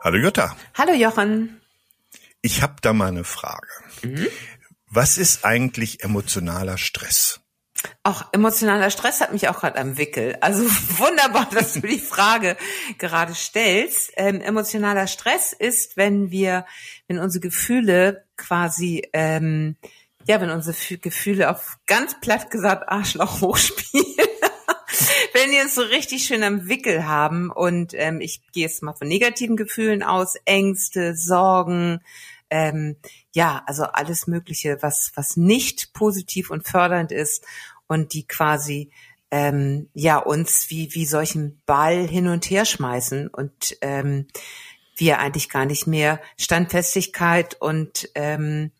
Hallo Jutta. Hallo Jochen. Ich habe da mal eine Frage. Mhm. Was ist eigentlich emotionaler Stress? Auch emotionaler Stress hat mich auch gerade am Wickel. Also wunderbar, dass du die Frage gerade stellst. Ähm, emotionaler Stress ist, wenn wir, wenn unsere Gefühle quasi, ähm, ja, wenn unsere Gefühle auf ganz platt gesagt Arschloch hochspielen. Wenn wir uns so richtig schön am Wickel haben und ähm, ich gehe jetzt mal von negativen Gefühlen aus, Ängste, Sorgen, ähm, ja, also alles Mögliche, was, was nicht positiv und fördernd ist und die quasi ähm, ja uns wie, wie solchen Ball hin und her schmeißen und ähm, wir eigentlich gar nicht mehr Standfestigkeit und ähm,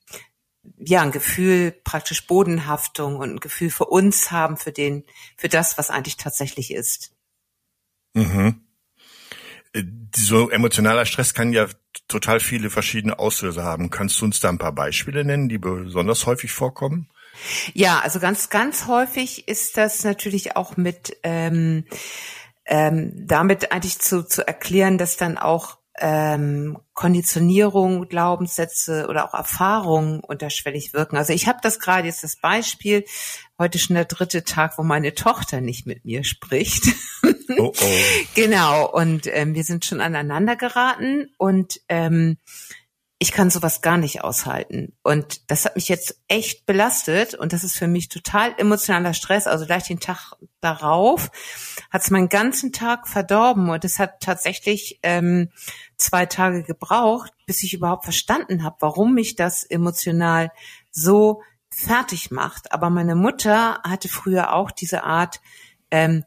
ja ein Gefühl praktisch Bodenhaftung und ein Gefühl für uns haben für den für das was eigentlich tatsächlich ist. Mhm. Äh, so emotionaler Stress kann ja total viele verschiedene Auslöser haben. Kannst du uns da ein paar Beispiele nennen, die besonders häufig vorkommen? Ja, also ganz, ganz häufig ist das natürlich auch mit ähm, ähm, damit eigentlich zu, zu erklären, dass dann auch ähm, Konditionierung, Glaubenssätze oder auch Erfahrungen unterschwellig wirken. Also ich habe das gerade jetzt das Beispiel, heute schon der dritte Tag, wo meine Tochter nicht mit mir spricht. Oh, oh. genau, und ähm, wir sind schon aneinander geraten und ähm, ich kann sowas gar nicht aushalten. Und das hat mich jetzt echt belastet und das ist für mich total emotionaler Stress. Also gleich den Tag darauf hat es meinen ganzen Tag verdorben und es hat tatsächlich ähm, zwei Tage gebraucht, bis ich überhaupt verstanden habe, warum mich das emotional so fertig macht. Aber meine Mutter hatte früher auch diese Art, ähm,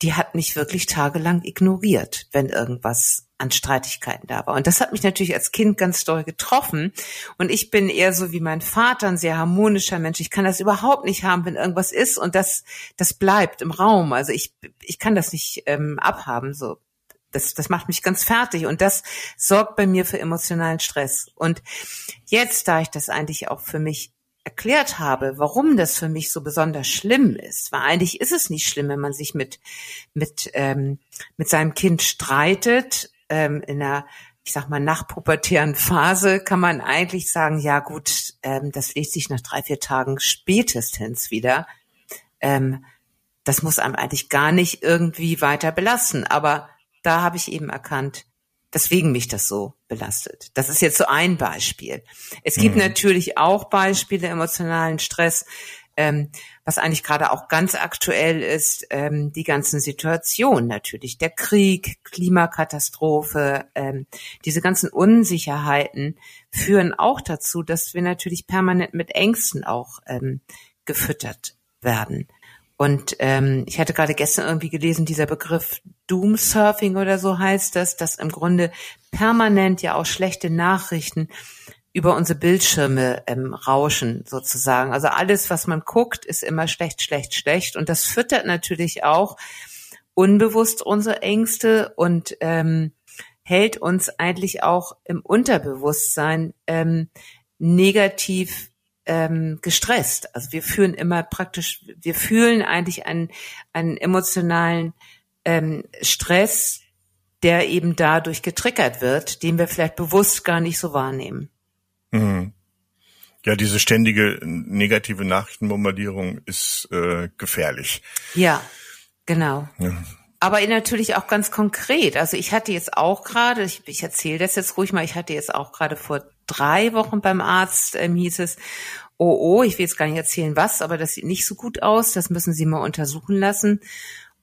die hat mich wirklich tagelang ignoriert, wenn irgendwas an Streitigkeiten da war. Und das hat mich natürlich als Kind ganz doll getroffen. Und ich bin eher so wie mein Vater, ein sehr harmonischer Mensch. Ich kann das überhaupt nicht haben, wenn irgendwas ist und das, das bleibt im Raum. Also ich, ich kann das nicht ähm, abhaben. So, das, das macht mich ganz fertig und das sorgt bei mir für emotionalen Stress. Und jetzt, da ich das eigentlich auch für mich erklärt habe, warum das für mich so besonders schlimm ist, weil eigentlich ist es nicht schlimm, wenn man sich mit mit ähm, mit seinem Kind streitet ähm, in einer ich sag mal, nachpubertären Phase kann man eigentlich sagen, ja gut, ähm, das legt sich nach drei, vier Tagen spätestens wieder. Ähm, das muss einem eigentlich gar nicht irgendwie weiter belasten. Aber da habe ich eben erkannt, weswegen mich das so belastet. Das ist jetzt so ein Beispiel. Es gibt mhm. natürlich auch Beispiele emotionalen Stress, ähm, was eigentlich gerade auch ganz aktuell ist, ähm, die ganzen Situationen natürlich, der Krieg, Klimakatastrophe, ähm, diese ganzen Unsicherheiten führen auch dazu, dass wir natürlich permanent mit Ängsten auch ähm, gefüttert werden. Und ähm, ich hatte gerade gestern irgendwie gelesen, dieser Begriff Doomsurfing oder so heißt das, dass im Grunde permanent ja auch schlechte Nachrichten über unsere Bildschirme ähm, rauschen sozusagen. Also alles, was man guckt, ist immer schlecht, schlecht, schlecht. Und das füttert natürlich auch unbewusst unsere Ängste und ähm, hält uns eigentlich auch im Unterbewusstsein ähm, negativ ähm, gestresst. Also wir fühlen immer praktisch, wir fühlen eigentlich einen, einen emotionalen ähm, Stress, der eben dadurch getriggert wird, den wir vielleicht bewusst gar nicht so wahrnehmen. Mhm. Ja, diese ständige negative Nachrichtenbombardierung ist äh, gefährlich. Ja, genau. Ja. Aber natürlich auch ganz konkret. Also ich hatte jetzt auch gerade, ich, ich erzähle das jetzt ruhig mal, ich hatte jetzt auch gerade vor drei Wochen beim Arzt, ähm, hieß es, oh oh, ich will jetzt gar nicht erzählen was, aber das sieht nicht so gut aus, das müssen Sie mal untersuchen lassen.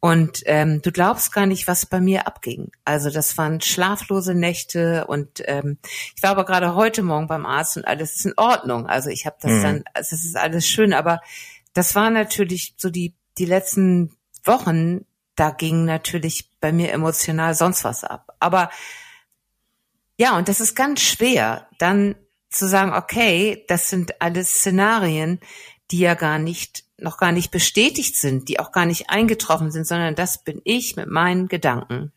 Und ähm, du glaubst gar nicht, was bei mir abging. Also das waren schlaflose Nächte und ähm, ich war aber gerade heute Morgen beim Arzt und alles ist in Ordnung. Also ich habe das mhm. dann, also es ist alles schön, aber das war natürlich so die die letzten Wochen, da ging natürlich bei mir emotional sonst was ab. Aber ja, und das ist ganz schwer, dann zu sagen, okay, das sind alles Szenarien, die ja gar nicht noch gar nicht bestätigt sind, die auch gar nicht eingetroffen sind, sondern das bin ich mit meinen Gedanken.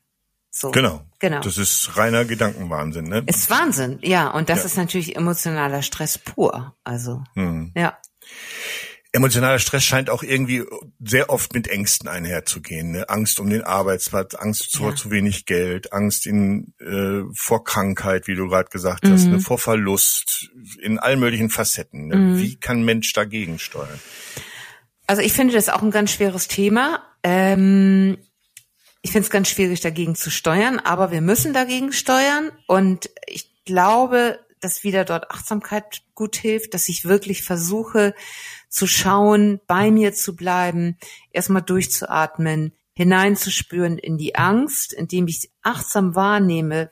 So. Genau. Genau. Das ist reiner Gedankenwahnsinn, ne? Ist Wahnsinn, ja. Und das ja. ist natürlich emotionaler Stress pur. Also, hm. ja. Emotionaler Stress scheint auch irgendwie sehr oft mit Ängsten einherzugehen. Ne? Angst um den Arbeitsplatz, Angst vor ja. zu wenig Geld, Angst in, äh, vor Krankheit, wie du gerade gesagt mhm. hast, ne? vor Verlust, in allen möglichen Facetten. Ne? Mhm. Wie kann Mensch dagegen steuern? Also ich finde das auch ein ganz schweres Thema. Ähm, ich finde es ganz schwierig, dagegen zu steuern, aber wir müssen dagegen steuern. Und ich glaube, dass wieder dort Achtsamkeit gut hilft, dass ich wirklich versuche zu schauen, bei mir zu bleiben, erstmal durchzuatmen, hineinzuspüren in die Angst, indem ich achtsam wahrnehme,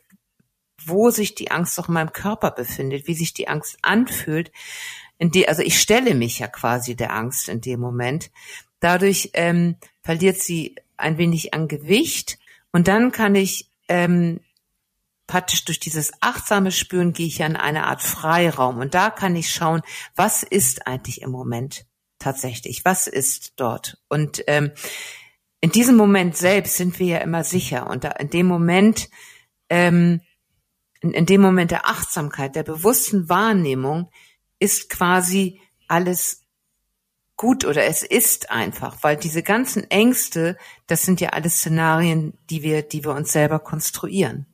wo sich die Angst auch in meinem Körper befindet, wie sich die Angst anfühlt. In die, also ich stelle mich ja quasi der Angst in dem Moment. Dadurch ähm, verliert sie ein wenig an Gewicht. Und dann kann ich ähm, praktisch durch dieses achtsame Spüren gehe ich ja in eine Art Freiraum. Und da kann ich schauen, was ist eigentlich im Moment tatsächlich, was ist dort? Und ähm, in diesem Moment selbst sind wir ja immer sicher. Und da, in dem Moment ähm, in, in dem Moment der Achtsamkeit, der bewussten Wahrnehmung ist quasi alles gut oder es ist einfach, weil diese ganzen Ängste, das sind ja alles Szenarien, die wir, die wir uns selber konstruieren.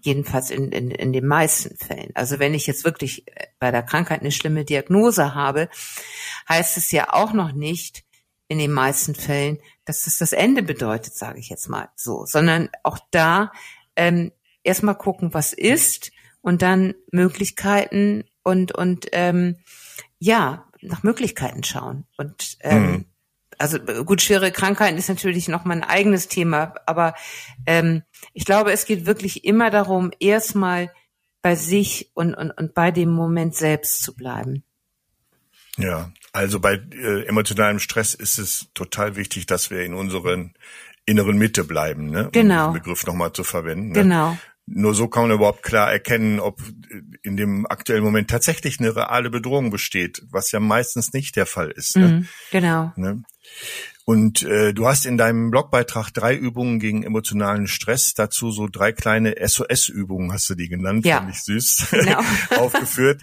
Jedenfalls in, in, in den meisten Fällen. Also wenn ich jetzt wirklich äh, bei der Krankheit eine schlimme Diagnose habe, heißt es ja auch noch nicht in den meisten Fällen, dass das das Ende bedeutet, sage ich jetzt mal so, sondern auch da ähm, erstmal gucken, was ist und dann Möglichkeiten und und ähm, ja nach Möglichkeiten schauen und ähm, mhm also gut, schwere Krankheiten ist natürlich noch mal ein eigenes Thema, aber ähm, ich glaube, es geht wirklich immer darum, erstmal bei sich und, und, und bei dem Moment selbst zu bleiben. Ja, also bei äh, emotionalem Stress ist es total wichtig, dass wir in unseren inneren Mitte bleiben, ne? Genau. Um den Begriff nochmal zu verwenden. Ne? Genau. Nur so kann man überhaupt klar erkennen, ob in dem aktuellen Moment tatsächlich eine reale Bedrohung besteht, was ja meistens nicht der Fall ist. Ne? Mhm, genau. Ne? Und äh, du hast in deinem Blogbeitrag drei Übungen gegen emotionalen Stress, dazu so drei kleine SOS-Übungen, hast du die genannt, ja. fand ich süß, genau. aufgeführt,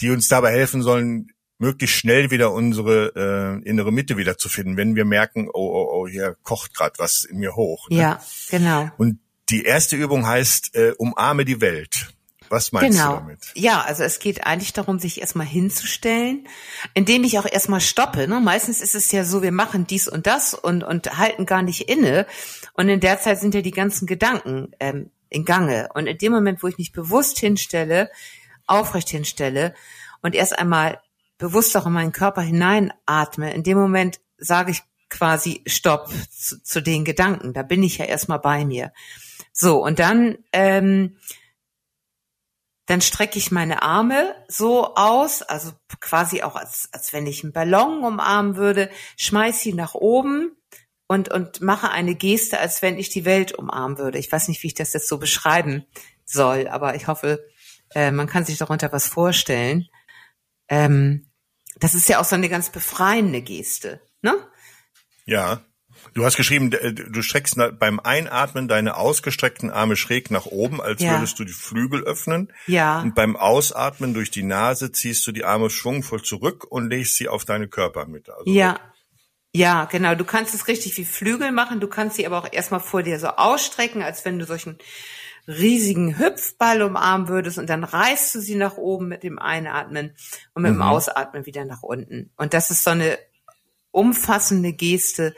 die uns dabei helfen sollen, möglichst schnell wieder unsere äh, innere Mitte wiederzufinden, wenn wir merken, oh, oh, oh, hier kocht gerade was in mir hoch. Ne? Ja, genau. Und die erste Übung heißt äh, Umarme die Welt. Was meinst genau. du damit? Ja, also es geht eigentlich darum, sich erstmal hinzustellen, indem ich auch erstmal stoppe. Ne? Meistens ist es ja so, wir machen dies und das und, und halten gar nicht inne. Und in der Zeit sind ja die ganzen Gedanken ähm, in Gange. Und in dem Moment, wo ich mich bewusst hinstelle, aufrecht hinstelle und erst einmal bewusst auch in meinen Körper hineinatme, in dem Moment sage ich quasi Stopp zu, zu den Gedanken. Da bin ich ja erstmal bei mir. So, und dann, ähm, dann strecke ich meine Arme so aus, also quasi auch als, als wenn ich einen Ballon umarmen würde, schmeiß sie nach oben und, und mache eine Geste, als wenn ich die Welt umarmen würde. Ich weiß nicht, wie ich das jetzt so beschreiben soll, aber ich hoffe, äh, man kann sich darunter was vorstellen. Ähm, das ist ja auch so eine ganz befreiende Geste, ne? Ja. Du hast geschrieben, du streckst beim Einatmen deine ausgestreckten Arme schräg nach oben, als ja. würdest du die Flügel öffnen. Ja. Und beim Ausatmen durch die Nase ziehst du die Arme schwungvoll zurück und legst sie auf deine Körpermitte. Also ja. Ja, genau. Du kannst es richtig wie Flügel machen. Du kannst sie aber auch erstmal vor dir so ausstrecken, als wenn du solchen riesigen Hüpfball umarmen würdest und dann reißt du sie nach oben mit dem Einatmen und mit mhm. dem Ausatmen wieder nach unten. Und das ist so eine umfassende Geste,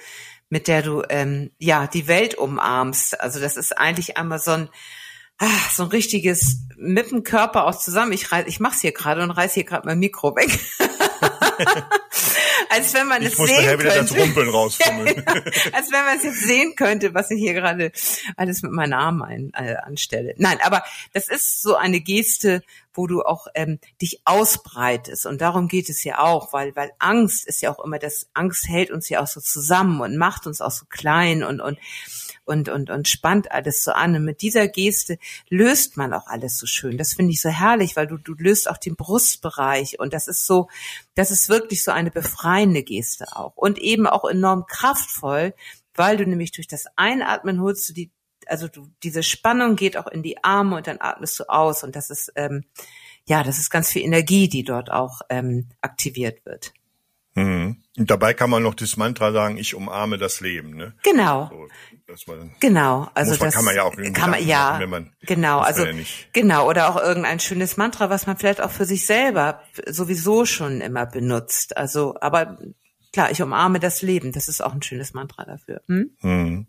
mit der du ähm, ja die Welt umarmst. Also das ist eigentlich einmal so ein ah, so ein richtiges mit dem Körper auch zusammen. Ich reiß, ich mach's hier gerade und reiß hier gerade mein Mikro weg. als wenn man ich es muss sehen wieder könnte. das Rumpeln rausfummeln. als wenn man es jetzt sehen könnte, was ich hier gerade alles mit meinen Armen ein, äh, anstelle. Nein, aber das ist so eine Geste, wo du auch ähm, dich ausbreitest. Und darum geht es ja auch, weil, weil Angst ist ja auch immer das, Angst hält uns ja auch so zusammen und macht uns auch so klein und, und und, und, und spannt alles so an. Und mit dieser Geste löst man auch alles so schön. Das finde ich so herrlich, weil du, du löst auch den Brustbereich. Und das ist so, das ist wirklich so eine befreiende Geste auch. Und eben auch enorm kraftvoll, weil du nämlich durch das Einatmen holst du die, also du, diese Spannung geht auch in die Arme und dann atmest du aus. Und das ist, ähm, ja, das ist ganz viel Energie, die dort auch ähm, aktiviert wird. Mhm. Und dabei kann man noch das Mantra sagen, ich umarme das Leben. Ne? Genau. So, man, genau, also man, das kann man ja auch kann man, ja, machen, wenn man genau, also ja genau oder auch irgendein schönes Mantra, was man vielleicht auch für sich selber sowieso schon immer benutzt. Also, aber klar, ich umarme das Leben. Das ist auch ein schönes Mantra dafür. Hm? Hm.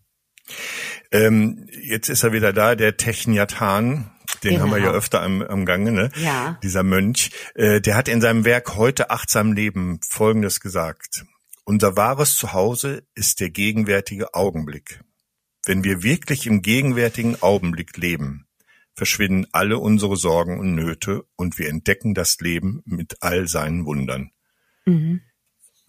Ähm, jetzt ist er wieder da, der Techniatan. Den genau. haben wir ja genau. öfter am, am Gange, ne? Ja. Dieser Mönch. Äh, der hat in seinem Werk Heute achtsam Leben Folgendes gesagt. Unser wahres Zuhause ist der gegenwärtige Augenblick. Wenn wir wirklich im gegenwärtigen Augenblick leben, verschwinden alle unsere Sorgen und Nöte und wir entdecken das Leben mit all seinen Wundern. Mhm.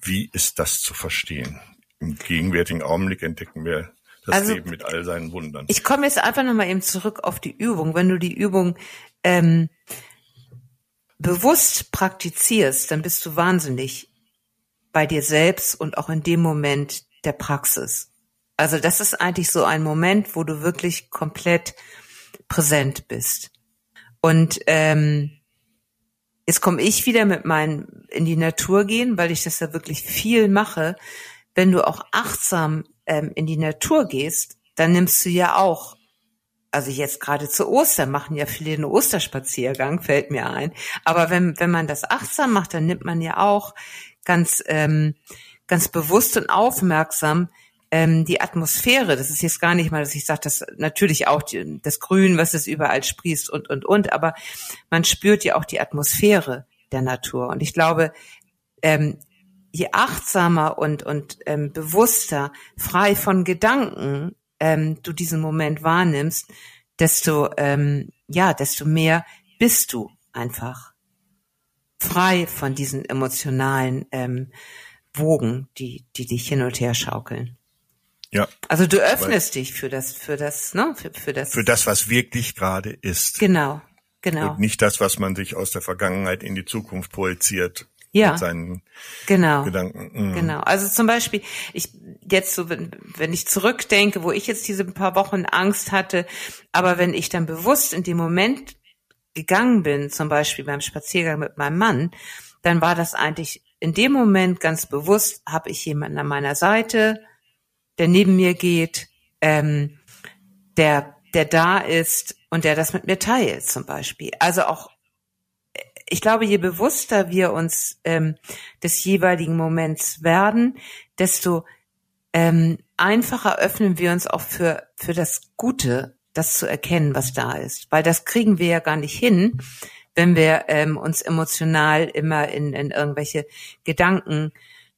Wie ist das zu verstehen? Im gegenwärtigen Augenblick entdecken wir das also, Leben mit all seinen Wundern. Ich komme jetzt einfach nochmal eben zurück auf die Übung. Wenn du die Übung ähm, bewusst praktizierst, dann bist du wahnsinnig bei dir selbst und auch in dem Moment der Praxis. Also das ist eigentlich so ein Moment, wo du wirklich komplett präsent bist. Und ähm, jetzt komme ich wieder mit meinen in die Natur gehen, weil ich das ja wirklich viel mache. Wenn du auch achtsam ähm, in die Natur gehst, dann nimmst du ja auch, also jetzt gerade zu Ostern machen ja viele einen Osterspaziergang, fällt mir ein. Aber wenn, wenn man das achtsam macht, dann nimmt man ja auch ganz, ähm, ganz bewusst und aufmerksam ähm, die Atmosphäre. Das ist jetzt gar nicht mal, dass ich sage, dass natürlich auch die, das Grün, was es überall sprießt und, und, und, aber man spürt ja auch die Atmosphäre der Natur. Und ich glaube, ähm, je achtsamer und, und ähm, bewusster, frei von Gedanken ähm, du diesen Moment wahrnimmst, desto, ähm, ja, desto mehr bist du einfach frei von diesen emotionalen ähm, Wogen, die, die dich hin und her schaukeln. Ja. Also du öffnest dich für das, für das, ne, für, für das. Für das, was wirklich gerade ist. Genau, genau. Und nicht das, was man sich aus der Vergangenheit in die Zukunft projiziert ja, mit seinen genau, Gedanken. Mhm. Genau. Also zum Beispiel, ich jetzt so, wenn, wenn ich zurückdenke, wo ich jetzt diese paar Wochen Angst hatte, aber wenn ich dann bewusst in dem Moment gegangen bin, zum Beispiel beim Spaziergang mit meinem Mann, dann war das eigentlich in dem Moment ganz bewusst, habe ich jemanden an meiner Seite, der neben mir geht, ähm, der, der da ist und der das mit mir teilt, zum Beispiel. Also auch ich glaube, je bewusster wir uns ähm, des jeweiligen Moments werden, desto ähm, einfacher öffnen wir uns auch für, für das Gute, das zu erkennen, was da ist. Weil das kriegen wir ja gar nicht hin, wenn wir ähm, uns emotional immer in, in irgendwelche Gedanken,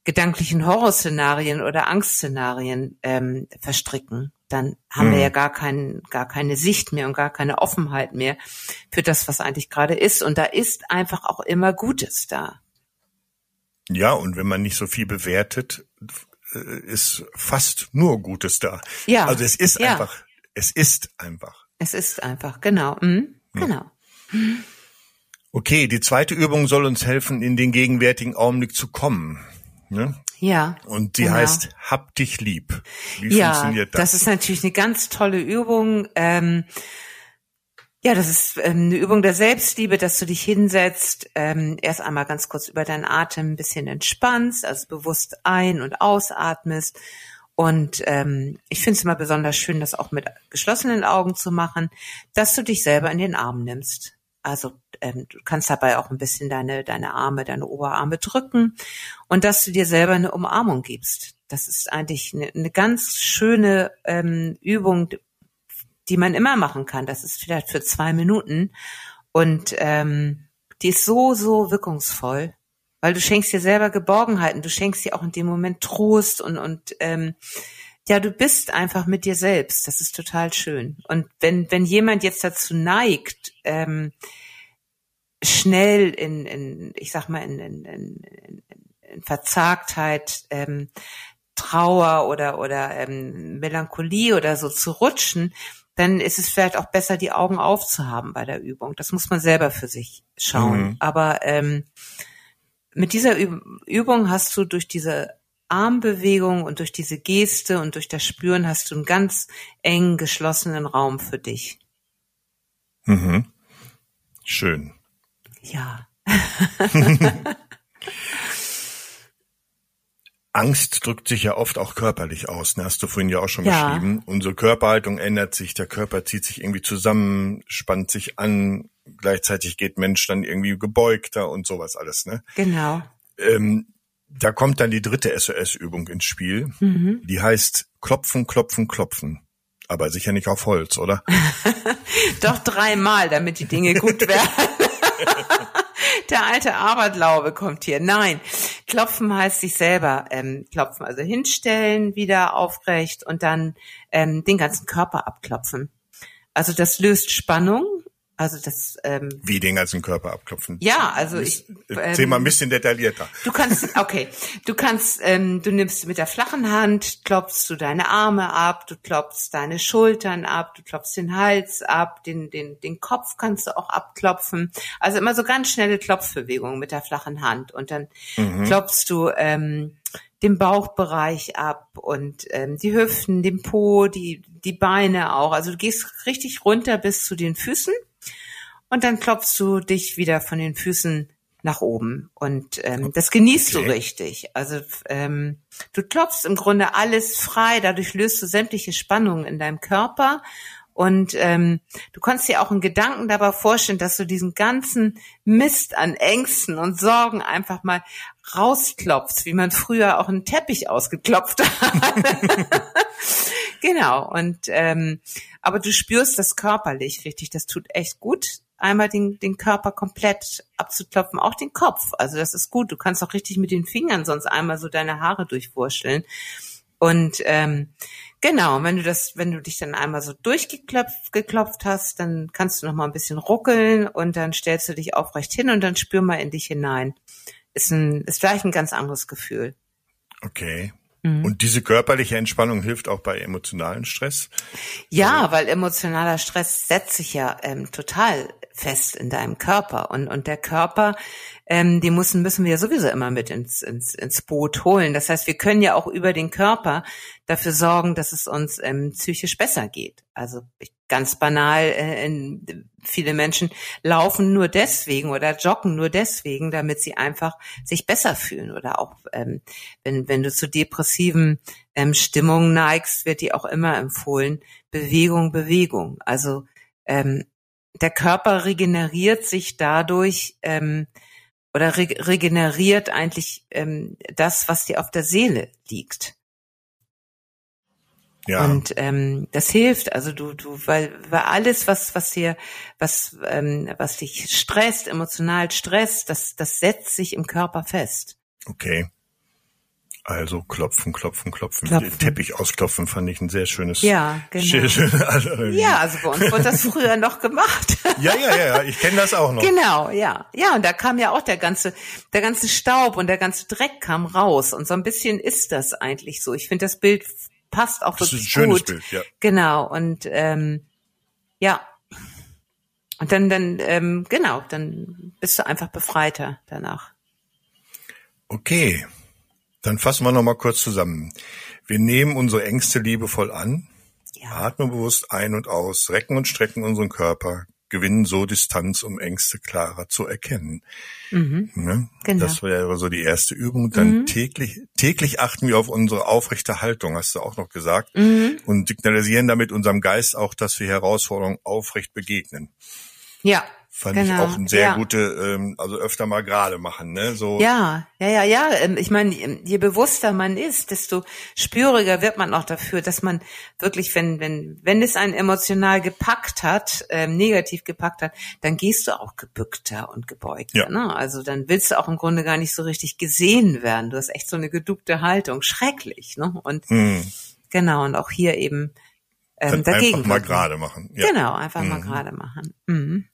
gedanklichen Horrorszenarien oder Angstszenarien ähm, verstricken dann haben hm. wir ja gar keinen, gar keine Sicht mehr und gar keine Offenheit mehr für das, was eigentlich gerade ist. Und da ist einfach auch immer Gutes da. Ja, und wenn man nicht so viel bewertet, äh, ist fast nur Gutes da. Ja. Also es ist ja. einfach, es ist einfach. Es ist einfach, genau. Mhm. Genau. Okay, die zweite Übung soll uns helfen, in den gegenwärtigen Augenblick zu kommen. Ne? Ja. Und die genau. heißt Hab dich lieb. Wie ja, funktioniert das? Das ist natürlich eine ganz tolle Übung. Ähm, ja, das ist ähm, eine Übung der Selbstliebe, dass du dich hinsetzt, ähm, erst einmal ganz kurz über deinen Atem ein bisschen entspannst, also bewusst ein- und ausatmest. Und ähm, ich finde es immer besonders schön, das auch mit geschlossenen Augen zu machen, dass du dich selber in den Arm nimmst. Also ähm, du kannst dabei auch ein bisschen deine, deine Arme, deine Oberarme drücken und dass du dir selber eine Umarmung gibst. Das ist eigentlich eine, eine ganz schöne ähm, Übung, die man immer machen kann. Das ist vielleicht für zwei Minuten und ähm, die ist so, so wirkungsvoll, weil du schenkst dir selber Geborgenheit und du schenkst dir auch in dem Moment Trost und, und ähm, ja, du bist einfach mit dir selbst. Das ist total schön. Und wenn, wenn jemand jetzt dazu neigt, ähm, schnell in, in, ich sag mal, in, in, in, in Verzagtheit, ähm, Trauer oder, oder ähm, Melancholie oder so zu rutschen, dann ist es vielleicht auch besser, die Augen aufzuhaben bei der Übung. Das muss man selber für sich schauen. Mhm. Aber ähm, mit dieser Übung hast du durch diese Armbewegung und durch diese Geste und durch das Spüren hast du einen ganz eng geschlossenen Raum für dich. Mhm. Schön. Ja. Angst drückt sich ja oft auch körperlich aus, ne? hast du vorhin ja auch schon Ja. beschrieben. Unsere Körperhaltung ändert sich, der Körper zieht sich irgendwie zusammen, spannt sich an, gleichzeitig geht Mensch dann irgendwie gebeugter und sowas alles. Ne? Genau. Ähm, da kommt dann die dritte SOS-Übung ins Spiel. Mhm. Die heißt Klopfen, Klopfen, Klopfen. Aber sicher nicht auf Holz, oder? Doch dreimal, damit die Dinge gut werden. Der alte Aberglaube kommt hier. Nein, klopfen heißt sich selber ähm, klopfen, also hinstellen, wieder aufrecht und dann ähm, den ganzen Körper abklopfen. Also das löst Spannung. Also das ähm, Wie den ganzen Körper abklopfen. ja, also ich Erzähl mal ein ähm, bisschen detaillierter. Du kannst, okay, du kannst, ähm, du nimmst mit der flachen Hand, klopfst du deine Arme ab, du klopfst deine Schultern ab, du klopfst den Hals ab, den, den, den Kopf kannst du auch abklopfen. Also immer so ganz schnelle Klopfbewegungen mit der flachen Hand. Und dann klopfst du ähm, den Bauchbereich ab und ähm, die Hüften, den Po, die, die Beine auch. Also du gehst richtig runter bis zu den Füßen und dann klopfst du dich wieder von den Füßen nach oben und ähm, das genießt du Okay. richtig. Also ähm, du klopfst im Grunde alles frei, dadurch löst du sämtliche Spannungen in deinem Körper und ähm, du kannst dir auch einen Gedanken dabei vorstellen, dass du diesen ganzen Mist an Ängsten und Sorgen einfach mal rausklopfst, wie man früher auch einen Teppich ausgeklopft hat. genau und ähm, aber du spürst das körperlich richtig, das tut echt gut einmal den, den Körper komplett abzuklopfen, auch den Kopf. Also das ist gut. Du kannst auch richtig mit den Fingern sonst einmal so deine Haare durchwurschteln. Und ähm, genau, wenn du das, wenn du dich dann einmal so durchgeklopft geklopft hast, dann kannst du noch mal ein bisschen ruckeln und dann stellst du dich aufrecht hin und dann spür mal in dich hinein. Ist ein, ist gleich ein ganz anderes Gefühl. Okay. Mhm. Und diese körperliche Entspannung hilft auch bei emotionalen Stress. Ja, weil emotionaler Stress setzt sich ja ähm, total fest in deinem Körper und und der Körper, ähm, die müssen müssen wir sowieso immer mit ins, ins ins Boot holen. Das heißt, wir können ja auch über den Körper dafür sorgen, dass es uns ähm, psychisch besser geht. Also ganz banal, äh, viele Menschen laufen nur deswegen oder joggen nur deswegen, damit sie einfach sich besser fühlen oder auch ähm, wenn wenn du zu depressiven ähm, Stimmungen neigst, wird dir auch immer empfohlen Bewegung, Bewegung. Also ähm, der Körper regeneriert sich dadurch ähm, oder re regeneriert eigentlich ähm, das, was dir auf der Seele liegt. Ja. Und ähm, das hilft, also du, du, weil, weil alles, was, was dir, was, ähm, was dich stresst, emotional stresst, das, das setzt sich im Körper fest. Okay. Also klopfen, klopfen, klopfen. Klopfen. Den Teppich ausklopfen fand ich ein sehr schönes. Ja, genau. Schön, also, Ja, also bei uns wurde das früher noch gemacht. ja, ja, ja, ja, ich kenne das auch noch. Genau, ja. Ja, und da kam ja auch der ganze, der ganze Staub und der ganze Dreck kam raus. Und so ein bisschen ist das eigentlich so. Ich finde, das Bild passt auch Das ist ein wirklich schönes gut. Bild, ja. Genau. Und ähm, ja. Und dann, dann, ähm, genau, dann bist du einfach befreiter danach. Okay. Dann fassen wir nochmal kurz zusammen. Wir nehmen unsere Ängste liebevoll an, Ja. atmen bewusst ein und aus, recken und strecken unseren Körper, gewinnen so Distanz, um Ängste klarer zu erkennen. Mhm. Ne? Genau. Das wäre so die erste Übung. Dann täglich, täglich achten wir auf unsere aufrechte Haltung, hast du auch noch gesagt, Mhm. und signalisieren damit unserem Geist auch, dass wir Herausforderungen aufrecht begegnen. Ja. Fand ich Genau, auch ein sehr ja. gute, ähm, also öfter mal gerade machen, ne? So Ja, ja, ja, ja. Ähm, Ich meine, je bewusster man ist, desto spüriger wird man auch dafür, dass man wirklich, wenn, wenn, wenn es einen emotional gepackt hat, ähm, negativ gepackt hat, dann gehst du auch gebückter und gebeugter. Ja. Ne? Also dann willst du auch im Grunde gar nicht so richtig gesehen werden. Du hast echt so eine geduckte Haltung. Schrecklich, ne? Und hm, genau, und auch hier eben ähm, dagegen. einfach mal gerade machen. Ja. Genau, einfach mal gerade machen. Mhm.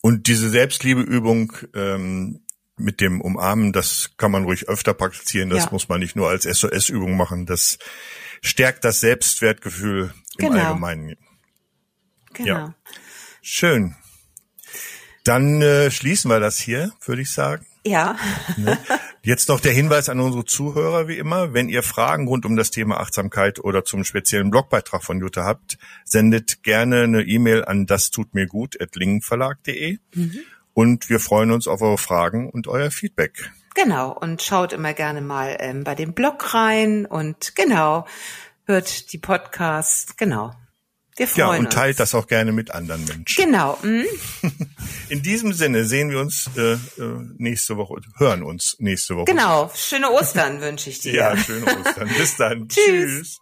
Und diese Selbstliebeübung ähm, mit dem Umarmen, das kann man ruhig öfter praktizieren. Das Ja. muss man nicht nur als SOS-Übung machen. Das stärkt das Selbstwertgefühl im Genau. Allgemeinen. Genau. Ja. Schön. Dann äh, schließen wir das hier, würde ich sagen. Ja. Jetzt noch der Hinweis an unsere Zuhörer, wie immer. Wenn ihr Fragen rund um das Thema Achtsamkeit oder zum speziellen Blogbeitrag von Jutta habt, sendet gerne eine E-Mail an das tut mir gut at lingenverlag.de und wir freuen uns auf eure Fragen und euer Feedback. genau, und schaut immer gerne mal ähm, bei dem Blog rein und genau, hört die Podcasts, genau. Wir freuen ja, und uns. teilt das auch gerne mit anderen Menschen. Genau. Mhm. In diesem Sinne sehen wir uns äh, äh, nächste Woche, hören uns nächste Woche. Genau. Schöne Ostern wünsche ich dir. Ja, schöne Ostern. Bis dann. Tschüss. Tschüss.